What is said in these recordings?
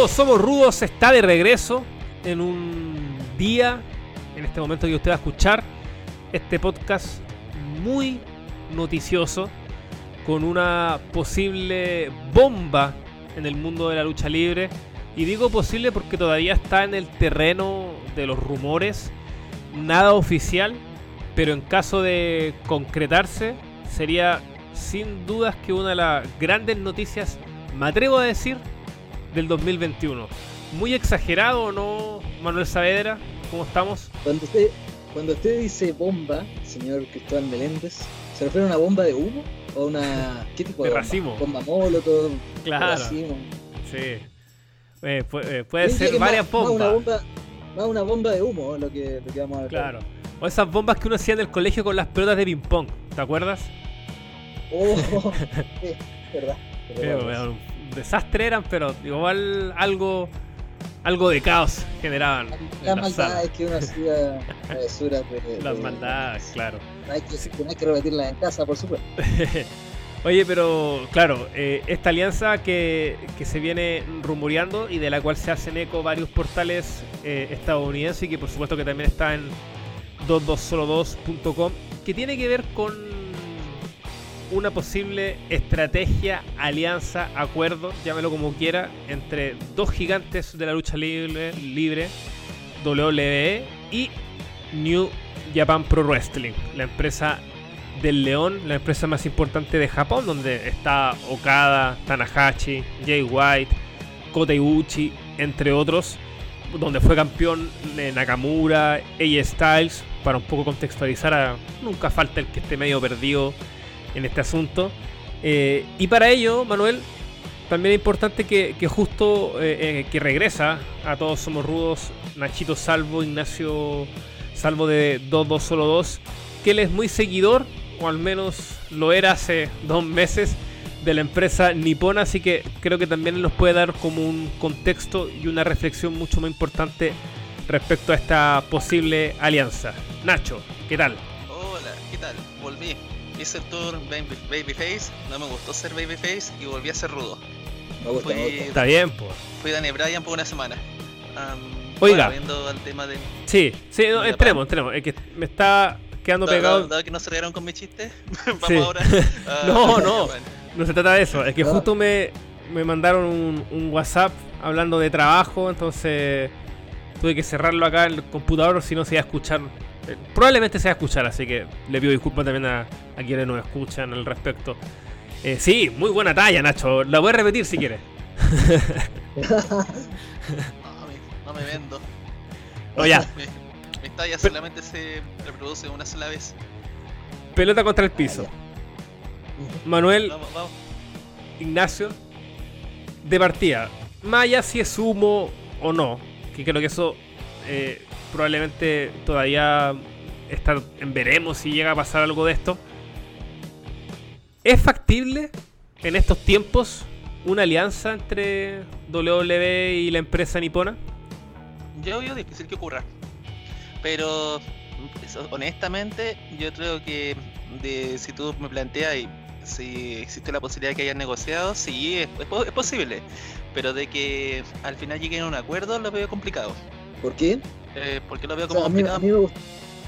Todos somos rudos está de regreso en un día, en este momento que usted va a escuchar este podcast muy noticioso con una posible bomba en el mundo de la lucha libre. Y digo posible porque todavía está en el terreno de los rumores, nada oficial, pero en caso de concretarse sería sin dudas que una de las grandes noticias, me atrevo a decir, del 2021. Muy exagerado, ¿no, Manuel Saavedra? ¿Cómo estamos? Cuando usted, cuando usted dice bomba, señor Cristóbal Meléndez, ¿se refiere a una bomba de humo? ¿O una. ¿Qué tipo de, De bomba? racimo. ¿Bomba molotov? Claro. racimo? Sí. Eh, eh, puede ser más- varias más una bombas. bomba. Más una bomba de humo, lo que, lo que vamos a hablar. Claro. O esas bombas que uno hacía en el colegio con las pelotas de ping-pong. ¿Te acuerdas? Oh, sí, verdad. Eh, verdad. Desastre eran, pero igual algo algo de caos generaban La en la maldad sala. es que uno hacía travesuras de. Las de- maldades, claro. No hay, que, hay que repetirlas en casa, por supuesto. Oye, pero claro, eh, esta alianza que, que se viene rumoreando y de la cual se hacen eco varios portales eh, estadounidenses y que por supuesto que también está en 22solo2.com, que tiene que ver con una posible estrategia, alianza, acuerdo, llámelo como quiera, entre dos gigantes de la lucha libre, libre WWE y New Japan Pro Wrestling, la empresa del León, la empresa más importante de Japón, donde está Okada, Tanahashi, Jay White, Kota Ibushi, entre otros, donde fue campeón eh, Nakamura, AJ Styles, para un poco contextualizar, a, nunca falta el que esté medio perdido en este asunto. Eh, y para ello, Manuel, también es importante que, justo eh, eh, que regresa a Todos Somos Rudos, Nachito Salvo, Ignacio Salvo de 22 Solo 2, que él es muy seguidor, o al menos lo era hace dos meses, de la empresa nipona, así que creo que también nos puede dar como un contexto y una reflexión mucho más importante respecto a esta posible alianza. Nacho, ¿qué tal? Hola, ¿qué tal? Volví. Hice el tour baby, Babyface, no me gustó ser Babyface y volví a ser rudo. Me gusta, me gusta. Está bien, pues. fui Danny Bryan por una semana. Am, Oiga. bueno, viendo al tema de. Sí, sí, no, entremos, entremos. Es que me está quedando Dado, pegado. dado- dado que no se rieron con mi chiste, vamos Sí. ahora. a- No, no. No se trata de eso, es que No. justo me, me mandaron un, un WhatsApp hablando de trabajo, entonces tuve que cerrarlo acá en el computador, si no se iba a escuchar. Eh, Probablemente se va a escuchar, así que le pido disculpas también a, a quienes nos escuchan al respecto. Eh, sí, muy buena talla, Nacho. La voy a repetir si quieres. No, me- no me vendo. O ya, Mi, mi talla solamente se reproduce una sola vez. pelota contra el piso. Manuel, Vamos, vamos. Ignacio, de partida, allá si es humo o no, que creo que eso eh, probablemente todavía está en veremos si llega a pasar algo de esto. ¿Es factible en estos tiempos una alianza entre WWE y la empresa nipona? Yo veo difícil que ocurra. Pero eso, honestamente, yo creo que de, si tú me planteas y si existe la posibilidad de que hayan negociado, sí, es, es posible. Pero de que al final lleguen a un acuerdo, lo veo complicado. ¿Por qué? Eh, porque lo veo O como a, mí, a me gust-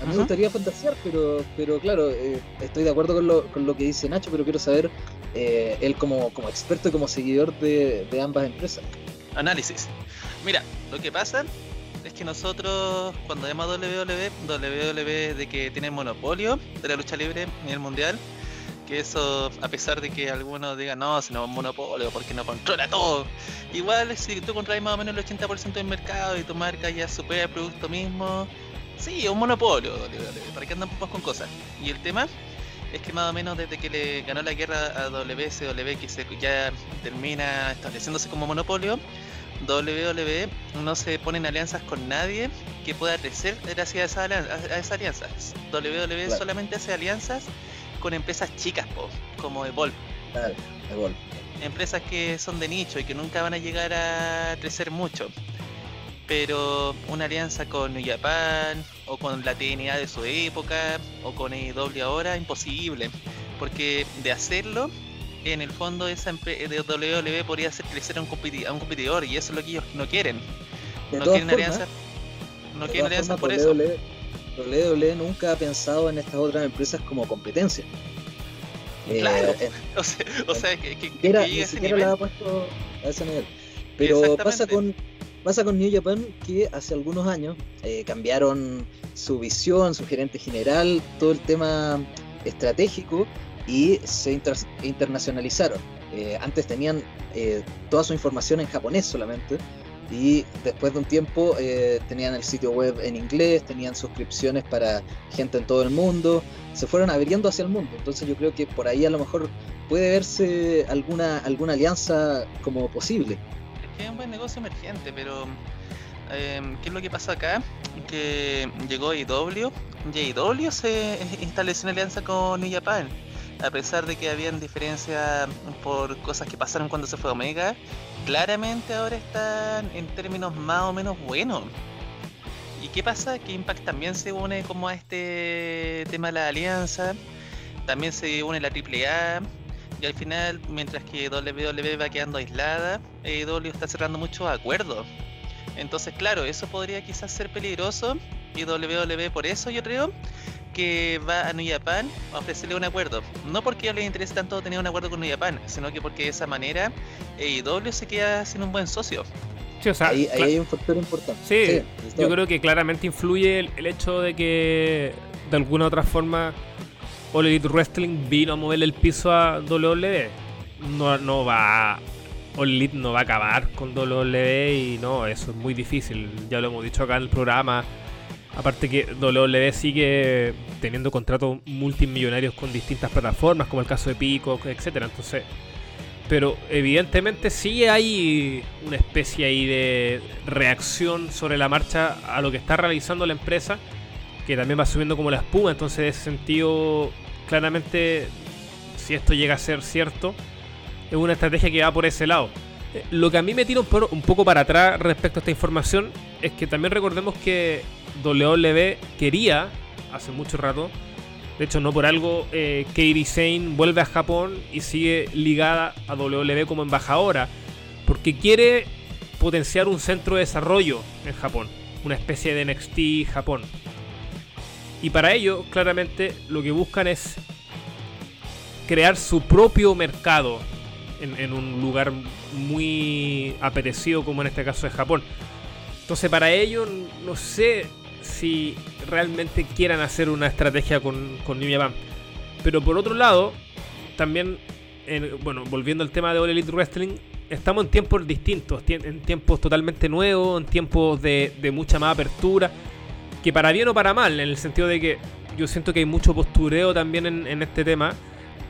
a mí me gustaría fantasear, pero, pero claro, eh, estoy de acuerdo con lo, con lo que dice Nacho, pero quiero saber, eh, él como, como experto y como seguidor de, de ambas empresas. Análisis. Mira, lo que pasa es que nosotros, cuando vemos a WWE, WWE de que tiene monopolio de la lucha libre en el mundial, que eso, a pesar de que algunos digan, no, si no es un monopolio, porque no controla todo. Igual, si tú controlas más o menos el 80% del mercado y tu marca ya supera el producto mismo, sí, es un monopolio, ¿para qué andamos con cosas? Y el tema es que más o menos desde que le ganó la guerra a WSW, que se ya termina estableciéndose como monopolio, WWE no se pone en alianzas con nadie que pueda crecer gracias a esa, alian- a- a esa alianza. WWE Claro. solamente hace alianzas con empresas chicas, po, como Evolve. Claro, de gol. Empresas que son de nicho y que nunca van a llegar a crecer mucho. Pero una alianza con New Japan o con la TNA de su época o con AEW ahora, imposible. Porque de hacerlo, en el fondo esa de WWE podría hacer crecer a un, competi- a un competidor y eso es lo que ellos no quieren. De no quieren formas, alianza. No quieren alianza por eso. WWE, nunca ha pensado en estas otras empresas como competencia. Eh, Claro. en- O sea, o sea que, siquiera, ni siquiera la ha puesto a ese nivel. Pero pasa con, pasa con New Japan que hace algunos años eh, cambiaron su visión, su gerente general, todo el tema estratégico y se inter- internacionalizaron. Eh, antes tenían eh, toda su información en japonés solamente y después de un tiempo eh, tenían el sitio web en inglés, tenían suscripciones para gente en todo el mundo, se fueron abriendo hacia el mundo. Entonces yo creo que por ahí a lo mejor puede verse alguna, alguna alianza como posible. Es que es un buen negocio emergente, pero em, ¿qué es lo que pasa acá? Que llegó IW y IW se estableció una alianza con New Japan. A pesar de que habían diferencias por cosas que pasaron cuando se fue Omega, claramente ahora están en términos más o menos buenos. ¿Y qué pasa? Que Impact también se une como a este tema de la alianza, también se une la AAA, y al final, mientras que WWE va quedando aislada, AEW está cerrando muchos acuerdos. Entonces, claro, eso podría quizás ser peligroso. Y WWE por eso yo creo que va a New Japan a ofrecerle un acuerdo. No porque a ellos les interese tanto tener un acuerdo con New Japan, sino que porque de esa manera AEW se queda sin un buen socio. Sí, o sea, ahí, ahí hay un factor importante. Sí, Cristóbal. yo creo que claramente influye el, el hecho de que de alguna u otra forma All Elite Wrestling vino a moverle el piso a WWE. No, no va. All Elite no va a acabar con WWE y no, eso es muy difícil. Ya lo hemos dicho acá en el programa. Aparte que WWE sigue teniendo contratos multimillonarios con distintas plataformas, como el caso de Pico, etcétera. Entonces, pero evidentemente sí hay una especie ahí de reacción sobre la marcha a lo que está realizando la empresa, que también va subiendo como la espuma. Entonces, en ese sentido, claramente, si esto llega a ser cierto, es una estrategia que va por ese lado. Eh, Lo que a mí me tira un, po- un poco para atrás respecto a esta información es que también recordemos que WWE quería, hace mucho rato, de hecho no por algo, eh, Kairi Sane vuelve a Japón y sigue ligada a WWE como embajadora, porque quiere potenciar un centro de desarrollo en Japón, una especie de NXT Japón. Y para ello, claramente, lo que buscan es crear su propio mercado en, en un lugar muy apetecido como en este caso es Japón. Entonces para ello no sé si realmente quieran hacer una estrategia con, con New Japan. Pero por otro lado, también, en- bueno, volviendo al tema de All Elite Wrestling, estamos en tiempos distintos, en tiempos totalmente nuevos, en tiempos de, mucha más apertura, que para bien o para mal, en el sentido de que yo siento que hay mucho postureo también en, en este tema,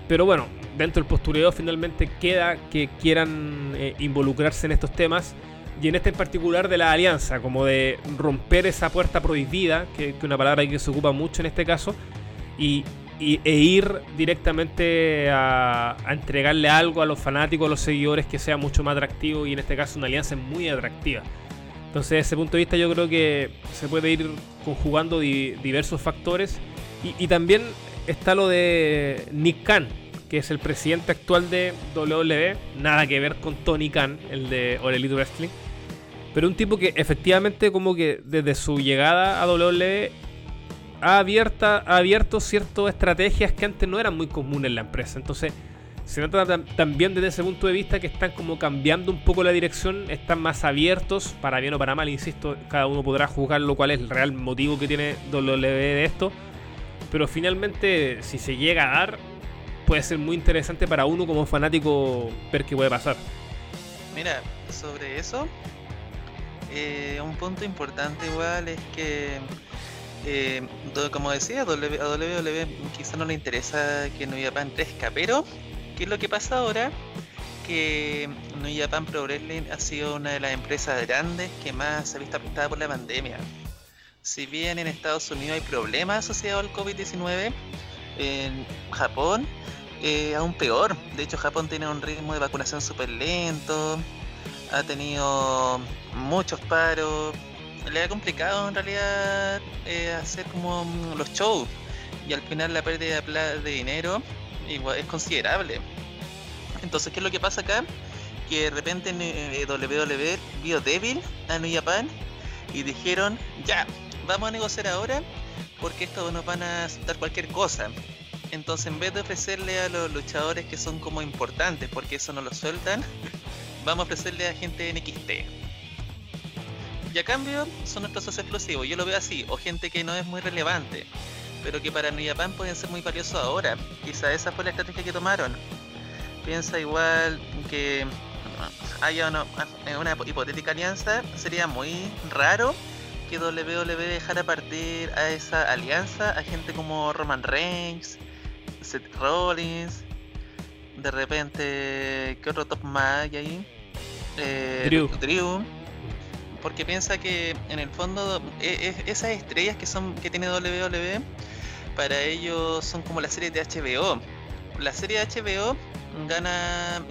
pero bueno, dentro del postureo finalmente queda que quieran eh, involucrarse en estos temas y en este en particular de la alianza, como de romper esa puerta prohibida, que es una palabra que se ocupa mucho en este caso, y, y- e ir directamente a, a entregarle algo a los fanáticos, a los seguidores que sea mucho más atractivo y en este caso una alianza muy atractiva. Entonces, desde ese punto de vista, yo creo que se puede ir conjugando di- diversos factores. Y, y también está lo de Nick Khan, que es el presidente actual de WWE. Nada que ver con Tony Khan, el de All Elite Wrestling. Pero un tipo que efectivamente, como que desde su llegada a WWE, ha, abierto ciertas estrategias que antes no eran muy comunes en la empresa. Entonces, se tam- también desde ese punto de vista que están como cambiando un poco la dirección, están más abiertos, para bien o para mal, insisto, cada uno podrá juzgar lo cual es el real motivo que tiene WWE de esto. Pero finalmente, si se llega a dar, puede ser muy interesante para uno como fanático ver qué puede pasar. Mira, sobre eso, eh, un punto importante igual es que, eh, como decía, a WWE quizá no le interesa que New Japan crezca, pero ¿qué es lo que pasa ahora? Que New Japan Pro Wrestling ha sido una de las empresas grandes que más se ha visto afectada por la pandemia. Si bien en Estados Unidos hay problemas asociados al COVID-19, en Japón eh, aún peor. De hecho, Japón tiene un ritmo de vacunación súper lento, ha tenido muchos paros, le ha complicado en realidad eh, hacer como mm, los shows y al final la pérdida de, dinero es considerable. Entonces, ¿qué es lo que pasa acá? Que de repente en eh, WWE vio débil a New Japan y dijeron, ya, vamos a negociar ahora porque esto nos van a aceptar cualquier cosa. Entonces, en vez de ofrecerle a los luchadores que son como importantes, porque eso no lo sueltan, vamos a ofrecerle a gente NXT. Y a cambio, son nuestros exclusivos. Yo lo veo así, o gente que no es muy relevante, pero que para New Japan pueden ser muy valiosos ahora. Quizá esa fue la estrategia que tomaron. Piensa igual que haya una, una hipotética alianza, sería muy raro que WWE dejara partir a esa alianza a gente como Roman Reigns, Seth Rollins, de repente, ¿qué otro top más hay ahí? Eh, Drew. Drew. Porque piensa que en el fondo e, e, esas estrellas que son que tiene WWE para ellos son como la serie de HBO. La serie de HBO gana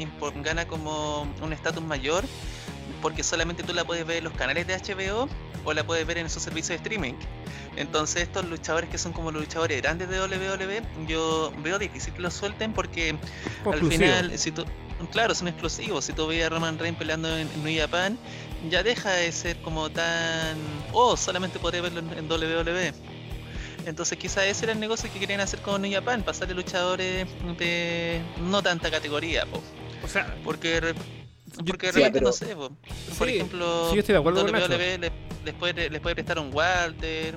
gana como un estatus mayor porque solamente tú la puedes ver en los canales de HBO o la puedes ver en esos servicios de streaming. Entonces estos luchadores que son como los luchadores grandes de WWE, yo veo difícil que los suelten porque al final, si tú, claro, son exclusivos. Si tú ves a Roman Reigns peleando en, New Japan, ya deja de ser como tan, oh, solamente podría verlo en, WWE. Entonces quizás ese era el negocio que querían hacer con New Japan, pasarle luchadores de no tanta categoría, O sea, porque porque realmente no sé, por ejemplo, sí, estoy de acuerdo WWE les, puede, les puede prestar un Walter,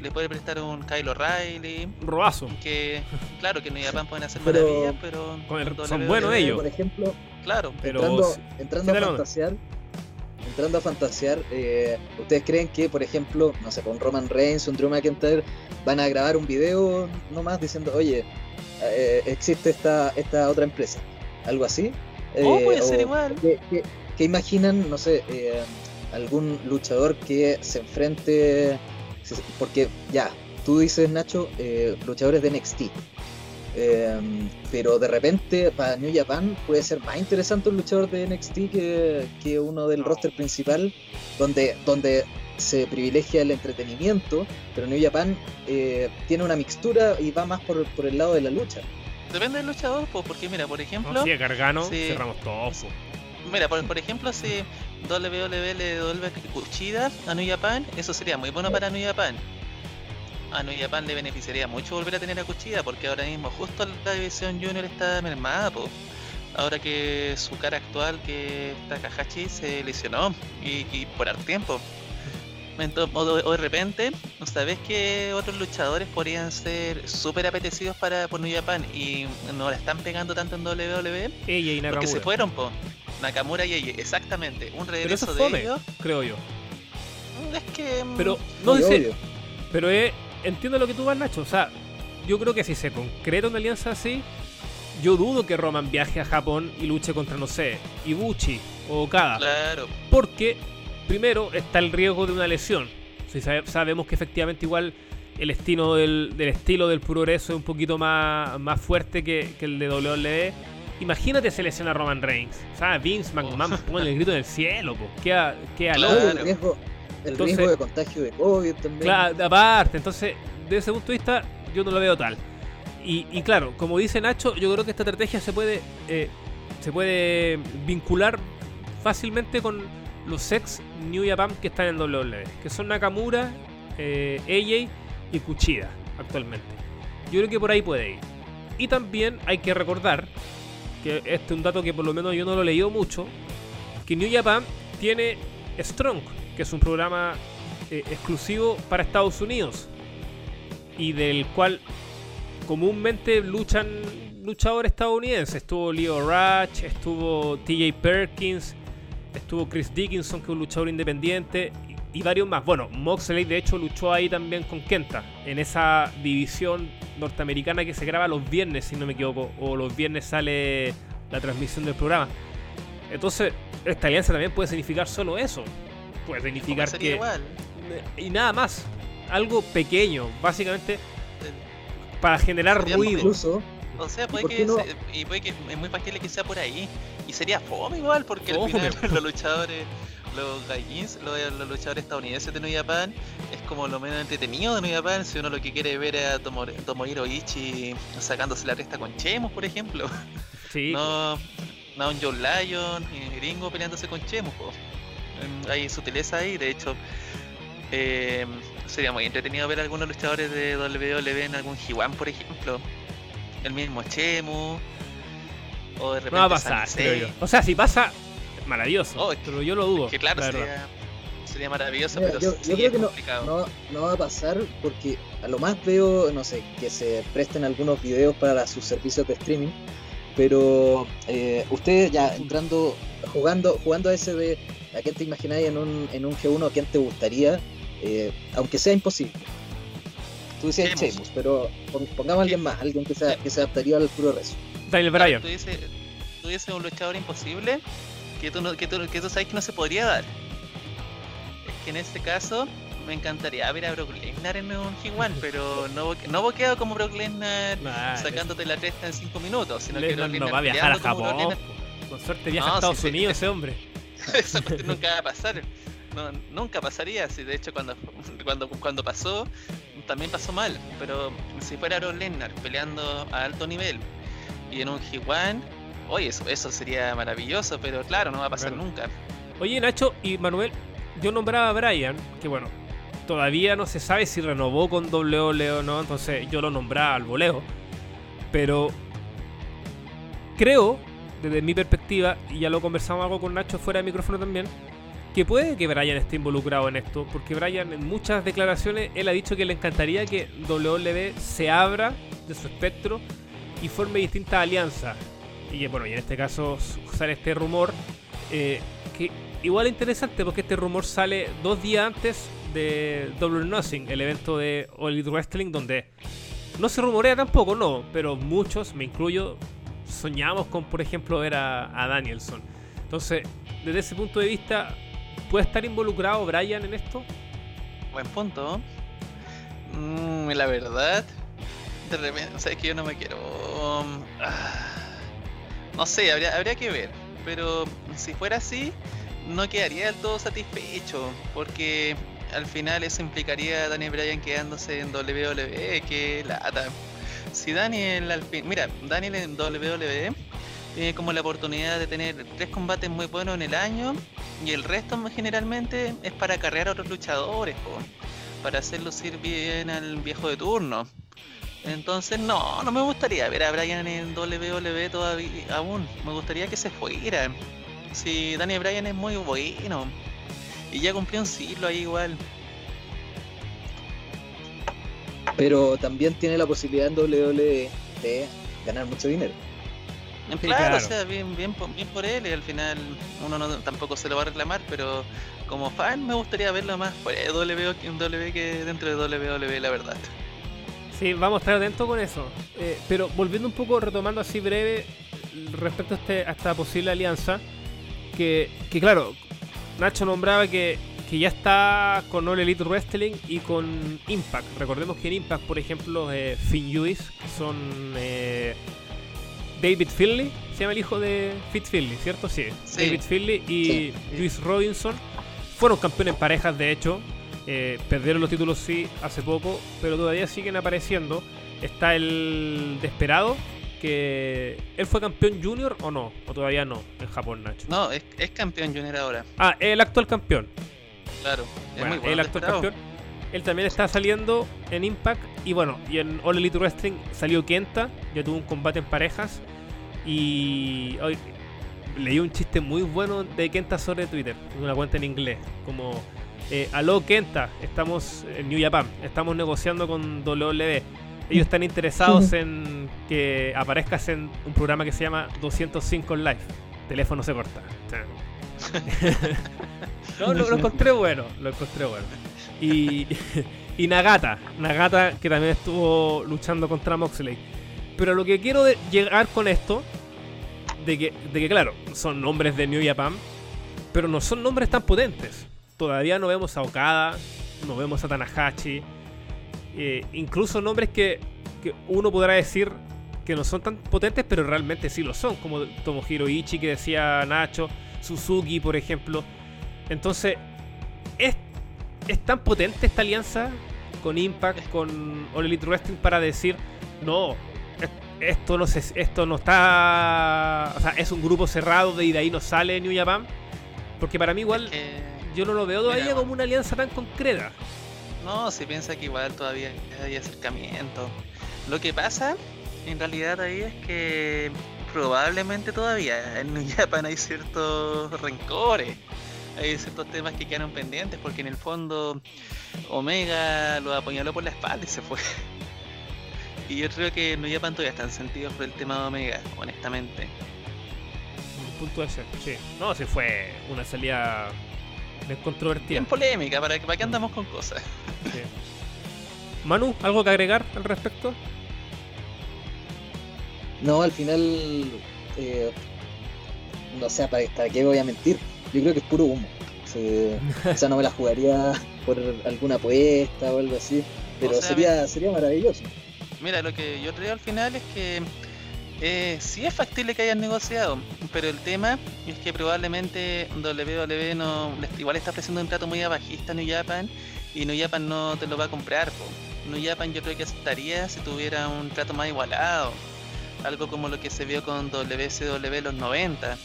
le puede prestar un Kyle O'Reilly. Roazo. Que, claro, que en Japan pueden hacer maravillas, pero. son buenos ellos. Por ejemplo, claro. Pero entrando, a fantasear. Entrando a fantasear, eh, ¿ustedes creen que, por ejemplo, no sé, con Roman Reigns, un Drew McIntyre, van a grabar un video nomás diciendo, oye, eh, existe esta, esta otra empresa? ¿Algo así? Oh, puede ser igual. ¿Qué imaginan, no sé, eh, algún luchador que se enfrente porque ya, tú dices, Nacho, eh, luchadores de NXT. Em, pero de repente para New Japan puede ser más interesante un luchador de NXT que, uno del roster principal, donde, donde se privilegia el entretenimiento, pero New Japan eh, tiene una mixtura y va más por, por, el lado de la lucha. Depende del luchador, porque mira, por ejemplo... sí, Gargano, cerramos todo. Mira, por, por ejemplo, si WWE le devuelve Kuchida a New Japan, eso sería muy bueno para New Japan. A New Japan le beneficiaría mucho volver a tener a Kuchida, porque ahora mismo justo la división junior está mermada, po. Ahora que su cara actual, que Takahashi, se lesionó y, por harto tiempo. O, de repente, ¿sabes que otros luchadores podrían ser súper apetecidos para por New Japan y no la están pegando tanto en WWE? Ella y Porque se fueron, po. Nakamura y ella, exactamente. Un regreso pero de ellos. creo yo. Es que. Mm, pero, no dice. Pero eh, entiendo lo que tú vas, Nacho. O sea, yo creo que si se concreta una alianza así, yo dudo que Roman viaje a Japón y luche contra, no sé, Ibuchi o Okada. Claro. Porque, primero, está el riesgo de una lesión. Si sabemos que efectivamente igual el estilo del, del estilo del progreso es un poquito más, más fuerte que, que el de WWE Imagínate selecciona a Roman Reigns. ¿Sabes? Vince McMahon oh. pone el grito del cielo, pues. Queda, queda El, riesgo, el riesgo de contagio de COVID también. Claro, aparte. Entonces, desde ese punto de vista, yo no lo veo tal. Y, claro, como dice Nacho, yo creo que esta estrategia se puede, eh, se puede vincular fácilmente con los ex New Japan que están en WWE, que son Nakamura, eh, AJ y Kuchida actualmente. Yo creo que por ahí puede ir. Y también hay que recordar este es un dato que por lo menos yo no lo he leído mucho, que New Japan tiene Strong, que es un programa eh, exclusivo para Estados Unidos y del cual comúnmente luchan luchadores estadounidenses. Estuvo Leo Rush, estuvo TJ Perkins, estuvo Chris Dickinson, que es un luchador independiente, y, varios más. Bueno, Moxley de hecho luchó ahí también con Kenta, en esa división norteamericana que se graba los viernes, si no me equivoco, o los viernes sale la transmisión del programa. Entonces, esta alianza también puede significar solo eso. Puede significar que. Y nada más. Algo pequeño, básicamente para generar ruido. Incluso, o sea, puede que, y puede que es muy factible que sea por ahí. Y sería fome igual, porque al final los luchadores, los gaijins, los, luchadores estadounidenses de New Japan, es como lo menos entretenido de New Japan. Si uno lo que quiere ver es a Tomohiro Ichi sacándose la resta con Chemos, por ejemplo. Sí. No, a un John Lyon Gringo peleándose con Chemo. po. Em, Hay sutileza ahí, de hecho. em, sería muy entretenido ver a algunos luchadores de WWE en algún G1, por ejemplo. El mismo Chemo. O de repente No va a pasar, creo yo. O sea, si pasa, maravilloso. Oh, pero yo lo dudo. Que claro, sería, sería maravilloso, Mira, pero yo, sí yo creo es que no, complicado. no, no va a pasar porque a lo más veo, no sé, que se presten algunos videos para sus servicios de streaming. Pero eh, ustedes ya entrando, jugando, jugando a ese de a quién te imagináis en un, en un G1, a quién te gustaría, eh, aunque sea imposible. Tú decías Sheamus. Sheamus, pero pon- pongamos a alguien más, alguien que se, que se adaptaría al puro rezo. Daniel Bryan. Dices un luchador imposible que tú, no, que, tú, que tú sabes que no se podría dar. Es que en este caso me encantaría ver a Brock Lesnar en un G1, pero no, no boqueado como Brock Lesnar Nah, sacándote la cresta en 5 minutos, sino que Lesnar Brock no va a viajar a Japón. Con suerte viaja No, a Estados sí, sí. Unidos ese hombre. Eso nunca va a pasar. No, nunca pasaría, si de hecho cuando, cuando, cuando pasó, también pasó mal. Pero si fuera Brock Lesnar peleando a alto nivel y en un G1, oye, eso, eso sería maravilloso, pero claro, no va a pasar Claro. nunca. Oye, Nacho y Manuel, yo nombraba a Bryan, que bueno, todavía no se sabe si renovó con WWE o no, entonces yo lo nombraba al voleo. Pero creo, desde mi perspectiva, y ya lo conversamos algo con Nacho fuera de micrófono también, que puede que Bryan esté involucrado en esto, porque Bryan en muchas declaraciones, él ha dicho que le encantaría que WWE se abra de su espectro y forme distintas alianzas. Y bueno, y en este caso sale este rumor eh, que igual es interesante porque este rumor sale dos días antes de Double Nothing, el evento de All Elite Wrestling, donde no se rumorea tampoco, no, pero muchos, me incluyo, soñamos con, por ejemplo, ver a, a Danielson. Entonces, desde ese punto de vista, ¿puede estar involucrado Brian en esto? Buen punto. Mm, la verdad, de repente, sabes que yo no me quiero. um, ah, no sé, habría, habría que ver. Pero si fuera así, no quedaría del todo satisfecho. Porque al final eso implicaría a Daniel Bryan quedándose en WWE. Que lata. Si Daniel al fin. Mira, Daniel en WWE tiene como la oportunidad de tener tres combates muy buenos en el año. Y el resto generalmente es para carrear a otros luchadores. para hacer lucir bien al viejo de turno. Entonces, no, no me gustaría ver a Bryan en WWE todavía aún. Me gustaría que se fuera. Si Daniel Bryan es muy bueno. Y ya cumplió un siglo ahí igual. Pero también tiene la posibilidad en WWE de ganar mucho dinero. En Sí, claro, claro. o sea, bien, bien, por- bien por él. Y al final uno no, tampoco se lo va a reclamar. Pero como fan me gustaría verlo más fuera de WWE que dentro de WWE, la verdad. Sí, vamos a estar atentos con eso. Eh, pero volviendo un poco, retomando así breve respecto a, este- a esta posible alianza, que, que claro, Nacho nombraba que, que ya está con All Elite Wrestling y con Impact. Recordemos que en Impact, por ejemplo, eh, Finn Lewis, que son eh, David Finley, se llama el hijo de Fit Finley, ¿cierto? Sí, Sí. David Finley y Sí. Luis Robinson fueron campeones en parejas, de hecho. Eh, perdieron los títulos sí hace poco, pero todavía siguen apareciendo. Está el Desperado, que él fue campeón junior o no, o todavía no, en Japón, Nacho. No, es, es campeón junior ahora. Ah, el actual campeón. Claro. Es Bueno, muy bueno. el actual campeón. Él también está saliendo en Impact y bueno, y en All Elite Wrestling salió Kenta, ya tuvo un combate en parejas y hoy leí un chiste muy bueno de Kenta sobre Twitter, una cuenta en inglés, como eh, aló Kenta, estamos en New Japan, estamos negociando con WWE. Ellos están interesados en que aparezcas en un programa que se llama 205 Live. Teléfono se corta. no, lo, lo encontré bueno, lo encontré bueno. Y, y Nagata, Nagata que también estuvo luchando contra Moxley. Pero lo que quiero de- llegar con esto, de que, de que claro, son nombres de New Japan, pero no son nombres tan potentes. Todavía no vemos a Okada, no vemos a Tanahashi, eh, incluso nombres que, que uno podrá decir que no son tan potentes, pero realmente sí lo son, como Tomohiro Ichi que decía Nacho, Suzuki por ejemplo. Entonces, ¿es, es tan potente esta alianza con Impact, con All Elite para decir, no, es- esto no se, esto no está, o sea, es un grupo cerrado y de ahí no sale New Japan, porque para mí igual yo no lo veo todavía Mira, como una alianza tan concreta. No, se piensa que igual todavía hay acercamiento. Lo que pasa, en realidad ahí es que probablemente todavía en New Japan hay ciertos rencores. Hay ciertos temas que quedaron pendientes porque en el fondo Omega lo apuñaló por la espalda y se fue. Y yo creo que New Japan todavía están sentidos por el tema de Omega, honestamente. Un punto ese, sí. No, sí fue una salida bien controvertida. Bien polémica, ¿para, para qué andamos con cosas? Sí. Manu, ¿algo que agregar al respecto? No, al final, eh, no sé, ¿para, para qué voy a mentir? Yo creo que es puro humo. O sea, no me la jugaría por alguna apuesta o algo así, pero sea, sería, sería maravilloso. Mira, lo que yo creo al final es que eh, sí es factible que hayan negociado, pero el tema es que probablemente WWE no, igual está ofreciendo un trato muy bajista a New y New no te lo va a comprar. Po. Yo creo que aceptaría si tuviera un trato más igualado, algo como lo que se vio con WCW en los 90.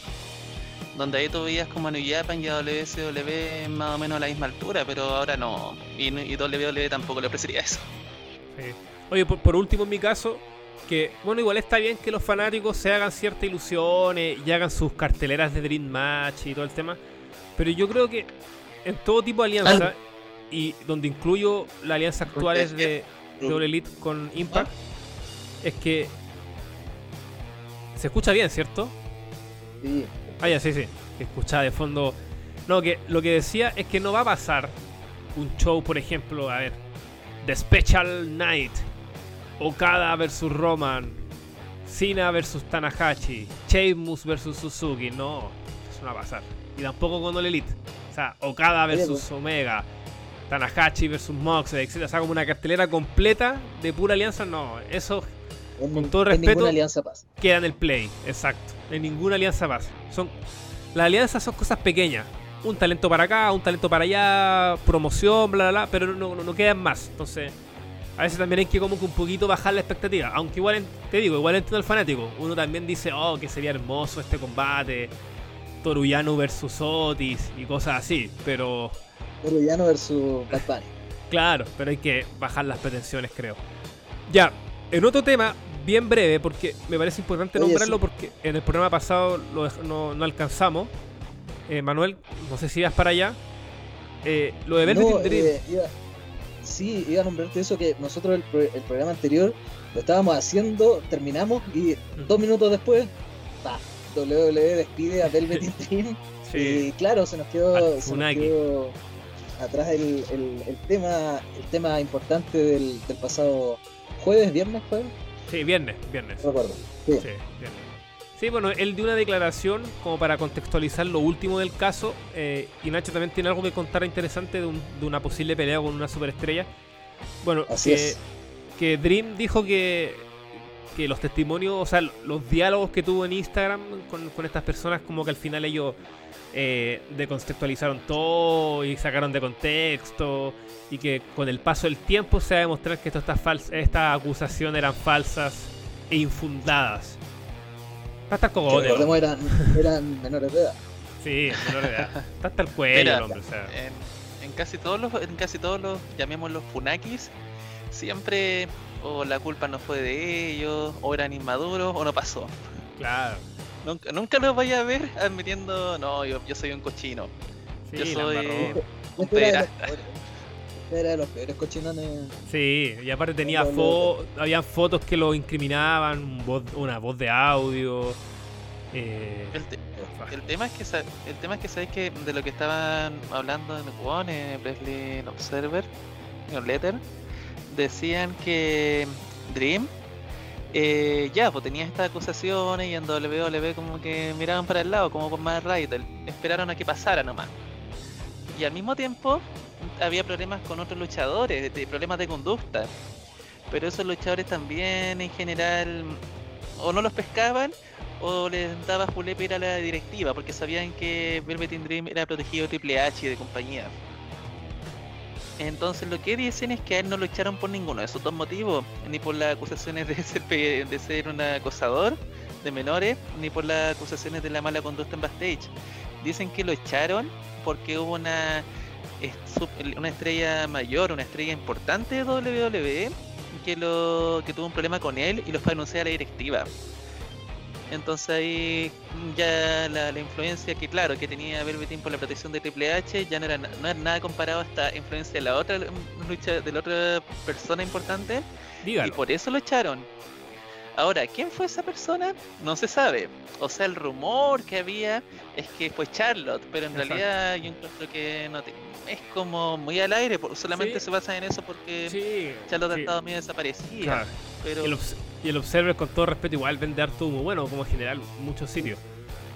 Donde ahí tú veías como a New y a WCW más o menos a la misma altura, pero ahora no. Y, y WWE tampoco le ofrecería eso. Oye, por último, en mi caso, que bueno, igual está bien que los fanáticos se hagan ciertas ilusiones y hagan sus carteleras de Dream Match y todo el tema, pero yo creo que en todo tipo de alianza, y donde incluyo la alianza actual es de Double Elite con Impact, es que se escucha bien, ¿cierto? Sí. Ah, ya, sí, sí. Escuchaba de fondo. No, que lo que decía es que no va a pasar un show, por ejemplo, a ver, The Special Night, Okada versus Roman, Cena versus Tanahashi, Sheamus versus Suzuki. No, eso no va a pasar. Y tampoco con All Elite. O sea, Okada versus Omega, Tanahashi versus Moxley, etc. O sea, como una cartelera completa de pura alianza. No, eso En, Con todo respeto- ninguna alianza pasa. queda en el play, exacto. En ninguna alianza pasa. Son, las alianzas son cosas pequeñas. Un talento para acá, un talento para allá, promoción, bla, bla, bla, pero no, no, no quedan más. Entonces, a veces también hay que como que un poquito bajar la expectativa. Aunque igual, te digo, igual entiendo al fanático. Uno también dice, oh, que sería hermoso este combate. Toruyano versus Otis y cosas así. Pero, Uruguayano versus Bad. Claro, pero hay que bajar las pretensiones, creo. Ya, en otro tema, bien breve, porque me parece importante Oye, nombrarlo sí. porque en el programa pasado lo no, no alcanzamos. Eh, Manuel, no sé si vas para allá. Eh, lo de Velvet No, eh, iba- sí, iba a nombrarte eso que nosotros el, pro- el programa anterior lo estábamos haciendo, terminamos y Mm. dos minutos después, pa, WWE despide a Velvet Dream sí, y claro, se nos quedó, se nos quedó atrás el, el- el tema el tema importante del, del pasado jueves, viernes, jueves, sí, viernes, viernes. no recuerdo. Sí. Sí, viernes. Sí, bueno, él dio una declaración como para contextualizar lo último del caso. eh, y Nacho también tiene algo que contar interesante de, un- de una posible pelea con una superestrella. Bueno, Así que, es. que Dream dijo que, que los testimonios, o sea, los diálogos que tuvo en Instagram con, con estas personas, como que al final ellos eh, deconceptualizaron todo y sacaron de contexto. Y que con el paso del tiempo se va a demostrar que esto está estas acusaciones eran falsas e infundadas. Está hasta el cogote, recordemos eran, eran menores de edad. Sí, menor de edad. Está hasta el cuello, Mira, el hombre. O sea, en, en casi todos los, en casi todos los, llamémoslos funakis, siempre o la culpa no fue de ellos, o eran inmaduros, o no pasó. claro. Nunca, nunca los vaya a ver admitiendo, no, yo, yo soy un cochino. Sí, Yo soy-. Un Este los pederasta. Era de los peores cochinones. Sí, y aparte tenía fo habían fotos que lo incriminaban, voz- una voz de audio. Eh, El, te- el tema es que el tema es que sabes que de lo que estaban hablando en One, en Presley Observer, en Letter, decían que Dream eh, ya, pues tenía estas acusaciones y en WWE como que miraban para el lado, como con más Riddle, esperaron a que pasara nomás. Y al mismo tiempo había problemas con otros luchadores, problemas de conducta. Pero esos luchadores también en general o no los pescaban o les daba julepe a la directiva porque sabían que Velvet Dream era protegido Triple H y de compañía. Entonces lo que dicen es que a él no lo echaron por ninguno de esos dos motivos, ni por las acusaciones de ser un acosador de menores, ni por las acusaciones de la mala conducta en backstage. Dicen que lo echaron porque hubo una, una estrella mayor, una estrella importante de WWE que, lo, que tuvo un problema con él y lo fue a anunciar a la directiva. Entonces ahí ya la, influencia que claro que tenía Velveteen por la protección de Triple H ya no era, no era nada comparado a esta influencia de la otra lucha de la otra persona importante y por eso lo echaron. Ahora, ¿quién fue esa persona? No se sabe. O sea, el rumor que había es que fue Charlotte, pero en realidad yo encuentro que no es como muy al aire, solamente se basa en eso porque Charlotte ha estado medio desaparecida. Pero... Y el, Observer, con todo respeto, igual vende harto humo, bueno, como en general, muchos sitios.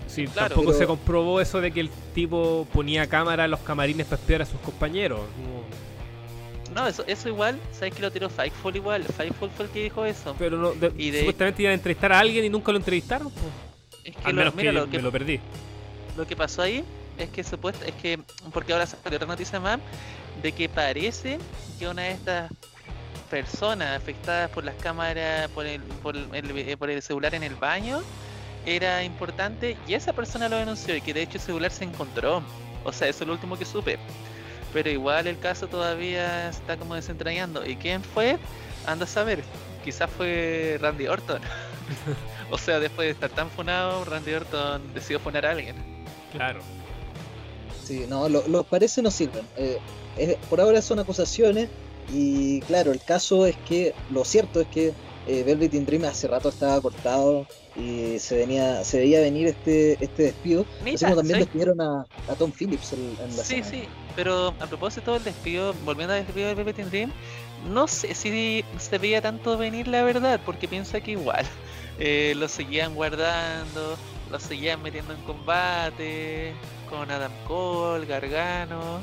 Sí, tampoco se comprobó eso de que el tipo ponía cámara en los camarines para espiar a sus compañeros. No, eso, eso igual, ¿sabes que lo tiró Fightful igual? Fightful fue el que dijo eso. Pero no, supuestamente iban a entrevistar a alguien y nunca lo entrevistaron, pues. Es que Al menos que, lo que me lo perdí. Lo que pasó ahí es que supuesto, es que, porque ahora salió otra noticia más, de que parece que una de estas personas afectadas por las cámaras, por el, por el, por el celular en el baño, era importante y esa persona lo denunció y que de hecho el celular se encontró. O sea, eso es lo último que supe. Pero igual el caso todavía está como desentrañando. ¿Y quién fue? Anda a saber. Quizás fue Randy Orton. o sea, después de estar tan funado, Randy Orton decidió funar a alguien. Claro. Sí, no, los parece no sirven. Eh, por ahora son acusaciones y claro, el caso es que, lo cierto es que eh, Velvet in Dream hace rato estaba cortado y se venía se veía venir este este despido. Así como también despidieron a, Tom Phillips en, la Sí, sí, pero a propósito del despido, volviendo al despido de Velvet in Dream, no sé si se veía tanto venir la verdad, porque piensa que igual eh, lo seguían guardando, lo seguían metiendo en combate con Adam Cole, Gargano.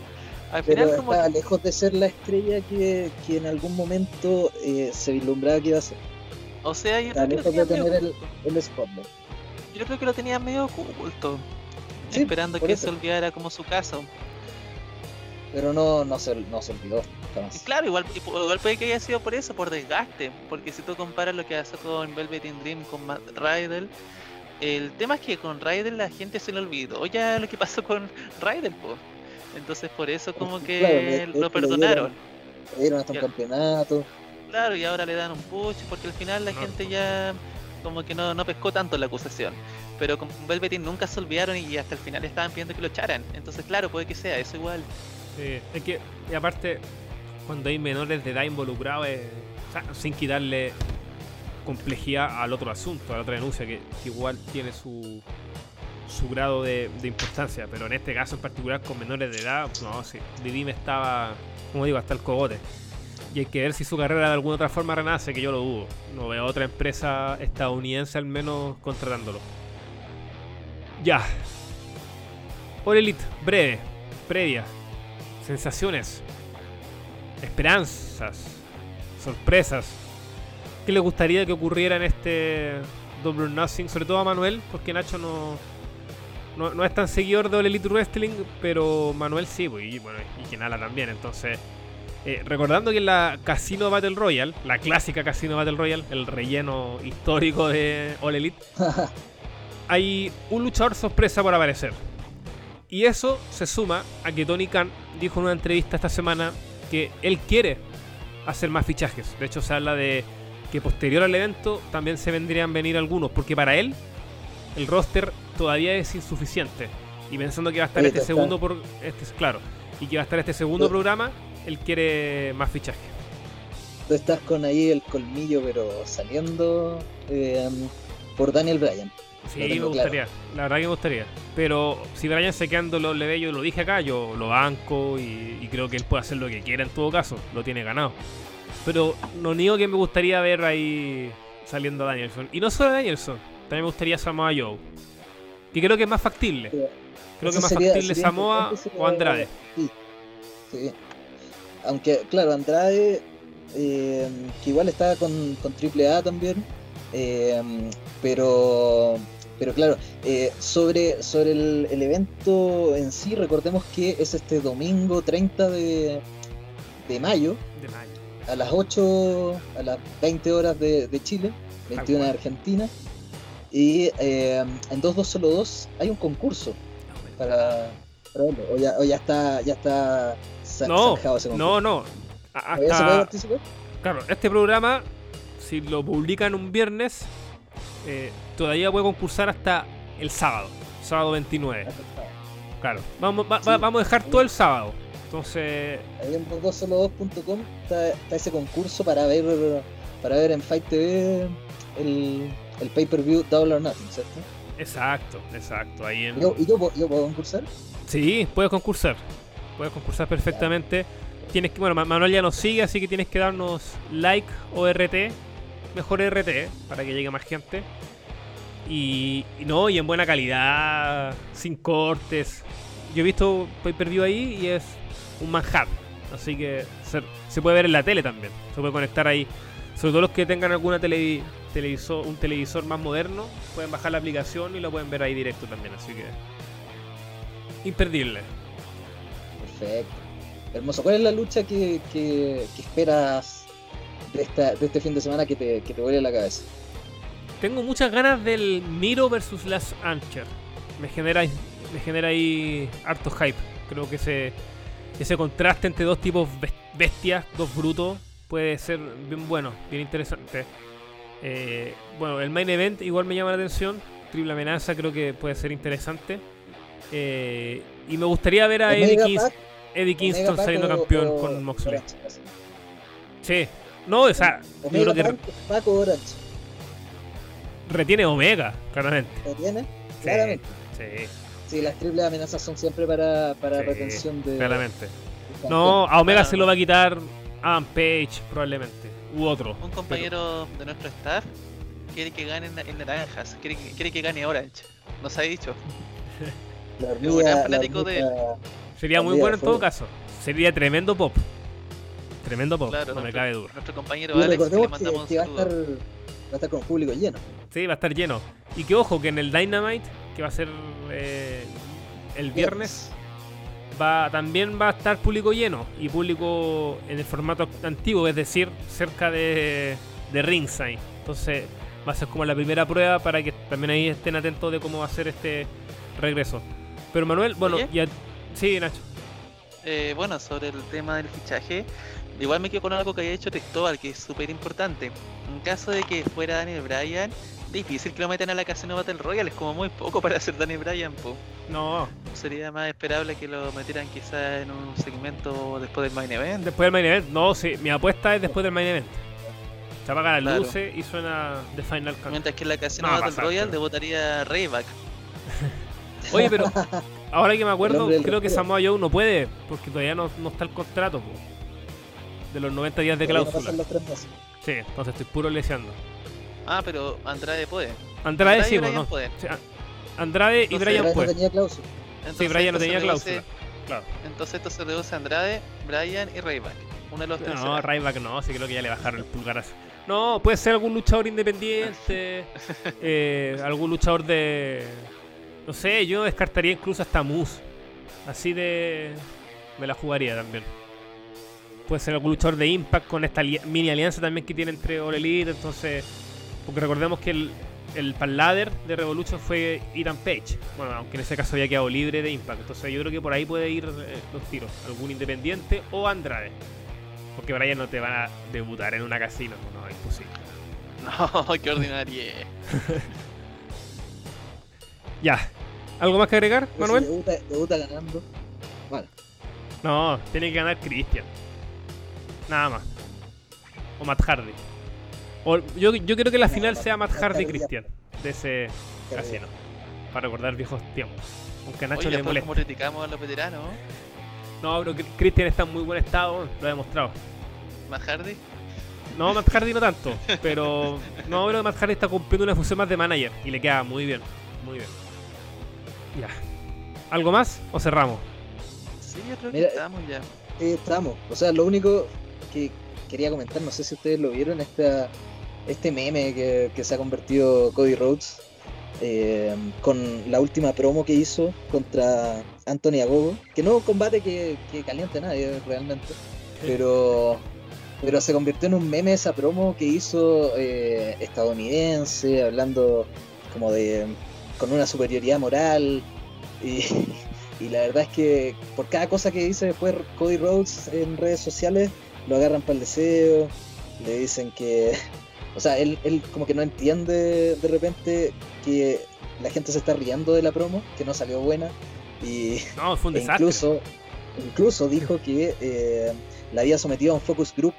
Al final, Pero como... lejos de ser la estrella que, que en algún momento eh, se vislumbraba que iba a ser. O sea, yo creo que tener el, el spotlight. Yo creo que lo tenía medio oculto. esperando que se olvidara como su caso. Pero no, no, se, no se olvidó. Claro, igual, igual puede que haya sido por eso, por desgaste. Porque si tú comparas lo que hace con Velvet in Dream, con Matt Riddle, el tema es que con Riddle la gente se le olvidó ya lo que pasó con Riddle, pues. Entonces por eso como que lo perdonaron. Le dieron, hasta un campeonato claro, y ahora le dan un push porque al final la gente ya como que no, no pescó tanto la acusación. Pero con Velveteen nunca se olvidaron y hasta el final estaban pidiendo que lo echaran. Entonces, claro, puede que sea eso igual. Sí, es que, y aparte, cuando hay menores de edad involucrados, sin quitarle complejidad al otro asunto, a la otra denuncia, que, igual tiene su, su grado de, importancia. Pero en este caso en particular, con menores de edad, no, sí, Didi me estaba, como digo, hasta el cogote. Y hay que ver si su carrera de alguna otra forma renace, que yo lo dudo. No veo otra empresa estadounidense al menos contratándolo. Ya. Por Elite, breve, previa. Sensaciones. Esperanzas. Sorpresas. ¿Qué le gustaría que ocurriera en este Double Nothing? Sobre todo a Manuel, porque Nacho no, no, es tan seguidor de Elite Wrestling, pero Manuel sí, pues, y, bueno, y Genala también. Entonces, eh, recordando que en la Casino Battle Royale, la clásica Casino Battle Royale, el relleno histórico de All Elite, hay un luchador sorpresa por aparecer. Y eso se suma a que Tony Khan dijo en una entrevista esta semana que él quiere hacer más fichajes. De hecho, se habla de que posterior al evento también se vendrían a venir algunos, porque para él el roster todavía es insuficiente. Y pensando que va a estar este segundo por este claro, y que va a estar este segundo programa, él quiere más fichaje. Tú estás con ahí el colmillo, pero saliendo eh, por Daniel Bryan. Sí, me gustaría, la verdad que me gustaría. Pero si Bryan se queda en WWE, yo lo dije acá, yo lo banco y, creo que él puede hacer lo que quiera en todo caso, lo tiene ganado. Pero no niego que me gustaría ver ahí saliendo Danielson. Y no solo Danielson, también me gustaría Samoa Joe. Que creo que es más factible. Creo que es más factible Samoa o Andrade. Sí, sí aunque claro, Andrade, eh, que igual estaba con, con AAA también, eh, pero pero claro, eh, sobre, sobre el, evento en sí, recordemos que es este domingo 30 de, de mayo De mayo. a las 8, a las 20 horas de, de Chile, 21 de. Argentina. Y eh, en 22 solo 2 hay un concurso para, para verlo. O ya, o ya está, ya está No, no, no. A- ¿Todavía se puede Hasta, participar? claro, este programa, si lo publican un viernes, eh, todavía puede concursar hasta el sábado, sábado 29. Claro, vamos, va- va- Sí. vamos a dejar todo el sábado. Entonces, Ahí en 22solo2.com está, está ese concurso para ver para ver en Fight TV el, el pay-per-view Double or Nothing, ¿cierto? exacto, exacto. Ahí en... ¿Y yo, y yo, yo puedo concursar? Sí, puedes concursar. Puedes concursar perfectamente. Tienes bueno, Ma- Manuel ya nos sigue, así que tienes que darnos like o RT. Mejor RT, ¿eh? para que llegue más gente. Y, no, y en buena calidad, sin cortes. Yo he visto pay per view ahí y es un manjar. Así que se, puede ver en la tele también. Se puede conectar ahí. Sobre todo los que tengan alguna televi- televisor, un televisor más moderno, pueden bajar la aplicación y lo pueden ver ahí directo también. Así que imperdible. Perfecto. Hermoso. ¿Cuál es la lucha que, que- que esperas de, esta, de este fin de semana que te, que te vuele la cabeza? Tengo muchas ganas del Miro versus Last Archer. Me genera, me genera ahí harto hype. Creo que ese, ese contraste entre dos tipos bes- bestias, dos brutos, puede ser bien bueno, bien interesante. Eh, bueno, el main event igual me llama la atención. Triple amenaza creo que puede ser interesante. Eh, y me gustaría ver a Omega Pac- Eddie Kingston Omega saliendo campeón o- con Moxley. Orange? Sí. No, o sea, yo Omega creo que Pac, Pac o Orange. retiene Omega, claramente. ¿Lo tiene? Sí, Claramente. sí, Sí, las triples amenazas son siempre para, para Sí, retención de. claramente. de No, a Omega Ah. se lo va a quitar Adam Page, probablemente. U otro. Un compañero de nuestro staff quiere que gane en, en naranjas, quiere, que- quiere que gane Orange. Nos ha dicho. La un gran la fanático de sería muy bueno en todo caso. Sería tremendo pop. Tremendo pop, Claro, no me nuestro- cabe duda. Nuestro compañero Alex, que le recordemos que, mandamos que va, a un estar, saludo. va a estar con público lleno. Sí, va a estar lleno. Y que ojo, que en el Dynamite, que va a ser eh, el viernes, va también va a estar público lleno. Y público en el formato antiguo, es decir, cerca de, de ringside. Entonces va a ser como la primera prueba para que también ahí estén atentos de cómo va a ser este regreso. Pero Manuel, bueno, Oye. ya... Sí, Nacho. Eh, bueno, sobre el tema del fichaje, igual me quedo con algo que había hecho Cristóbal, que es súper importante. En caso de que fuera Daniel Bryan, difícil que lo metan a la Casino Battle Royale, es como muy poco para ser Daniel Bryan, po. No, Sería más esperable que lo metieran quizá en un segmento después del main event. después del main event. No, sí, mi apuesta es después del main event. Se apagan las Claro. luces y suena The Final Countdown. Mientras que en la Casino No Battle pasar, Royale pero- debutaría Rayback. Oye, pero ahora que me acuerdo, creo que. Samoa Joe no puede, porque todavía no, no está el contrato po, de los 90 días de cláusula. Sí, entonces estoy puro leseando. Ah, pero Andrade puede. Andrade Andrade sí, Bryan no. pueden. Sí, a- Andrade y Entonces, Brian Bryan no puede. tenía cláusula. Sí, Brian no tenía reduce- cláusula. Claro. Entonces esto se reduce a Andrade, Bryan y Rayback. Uno de los tres. No, será. Ryback no, sí creo que ya le bajaron el pulgar. No, puede ser algún luchador independiente, eh, algún luchador de... No sé, yo descartaría incluso hasta Moose. Así de... Me la jugaría también. Puede ser algún luchador de Impact con esta mini alianza también que tiene entre All Elite, entonces... Porque recordemos que el, el ladder de Revolution fue Ethan Page. Bueno, aunque en ese caso había quedado libre de Impact. Entonces yo creo que por ahí puede ir eh, los tiros. Algún independiente o Andrade. Porque Brian no te va a debutar en una casino. No, imposible. No, qué ordinario. Ya. ¿Algo más que agregar, Pero si Manuel? debuta, debuta ganando. Bueno, No, tiene que ganar Christian. Nada más. O Matt Hardy. O, yo, yo creo que la No, final Matt- sea Matt Matt Hardy Christian. De ese casino. Para recordar viejos tiempos. Aunque a Nacho Oye, le molesta. como criticamos a los veteranos, No, pero Cri- Christian está en muy buen estado. Lo ha demostrado. más Hardy. No, Matt Hardy no tanto. Pero. No, pero Matt Hardy está cumpliendo una función más de manager. Y le queda muy bien. Muy bien. Ya. ¿Algo más o cerramos? Sí, yo creo Mira, que estamos ya. eh, estamos. O sea, lo único que quería comentar, no sé si ustedes lo vieron, esta, este meme que, que se ha convertido Cody Rhodes eh, con la última promo que hizo contra Anthony Agogo, que no es un combate que, que caliente a nadie realmente, pero pero se convirtió en un meme esa promo que hizo eh, estadounidense, hablando como de con una superioridad moral y, y la verdad es que por cada cosa que dice después Cody Rhodes en redes sociales lo agarran para el deseo, le dicen que, o sea, él, él como que no entiende de repente que la gente se está riendo de la promo, que no salió buena y No, fue un e desastre. incluso, incluso dijo que eh, la había sometido a un focus group.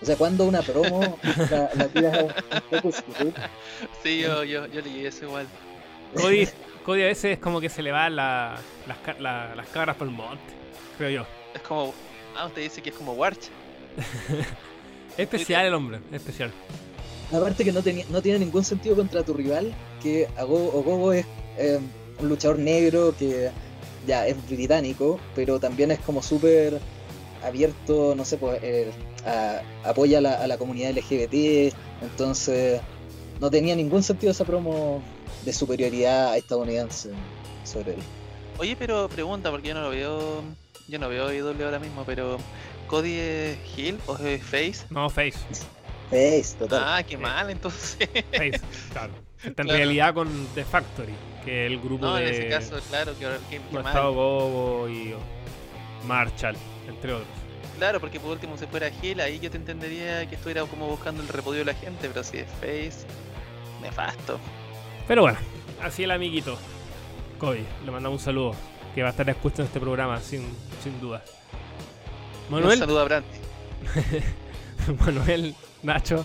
O sea, cuando una promo la, la tiras a un focus group, Sí, yo, yo, yo leí eso igual. Cody, Cody a veces es como que se le van la- las, ca- la- las cabras por el monte, creo yo. Es como. Ah, usted dice que es como Warch. Es especial el hombre, es especial. aparte que no, tenía, no tiene ningún sentido contra tu rival, que Ago- Ogogo es eh, un luchador negro que ya es británico, pero también es como súper abierto, no sé, pues eh, a- apoya a la, a la comunidad LGBT, entonces no tenía ningún sentido esa promo de superioridad estadounidense sobre él. Oye, pero pregunta, porque yo no lo veo. Yo no veo IW ahora mismo, pero. ¿Cody es Hill o es Face? No, Face. Face, total. Ah, qué mal, entonces. Face, claro. Está en Claro. realidad con The Factory, que es el grupo No, de en ese caso, claro, que, que, que mal. Gustavo Bobo y Marshall, entre otros. Claro, porque por último se fuera Hill, ahí yo te entendería que estuviera como buscando el repudio de la gente, pero si es Face, nefasto. Pero bueno, así el amiguito. Cody, le mandamos un saludo, que va a estar escuchando este programa, sin, sin duda. Un Manuel, saludo a Brandt. Manuel, Nacho,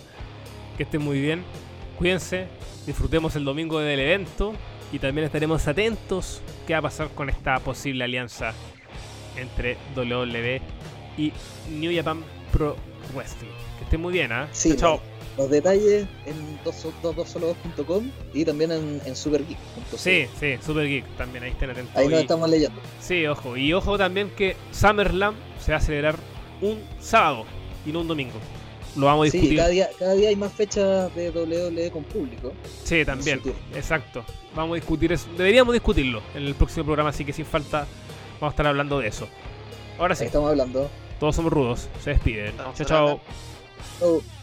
que estén muy bien. Cuídense, disfrutemos el domingo del evento y también estaremos atentos qué va a pasar con esta posible alianza entre WWE y New Japan Pro Wrestling. Que estén muy bien, ¿ah? Sí, chao. Los detalles en 22solo2.com y también en, en supergeek.com. Sí, sí, Super Geek también, ahí estén atentos. Ahí nos estamos leyendo. Sí, ojo. Y ojo también que SummerSlam se va a celebrar un sábado y no un domingo. Lo vamos a Sí, discutir. cada día, cada día hay más fechas de WWE con público. Sí, también. Exacto. Vamos a discutir eso. Deberíamos discutirlo en el próximo programa, así que sin falta vamos a estar hablando de eso. Ahora sí, Ahí estamos hablando. todos somos rudos. Se despiden. Chao, chao. Hablando. Oh.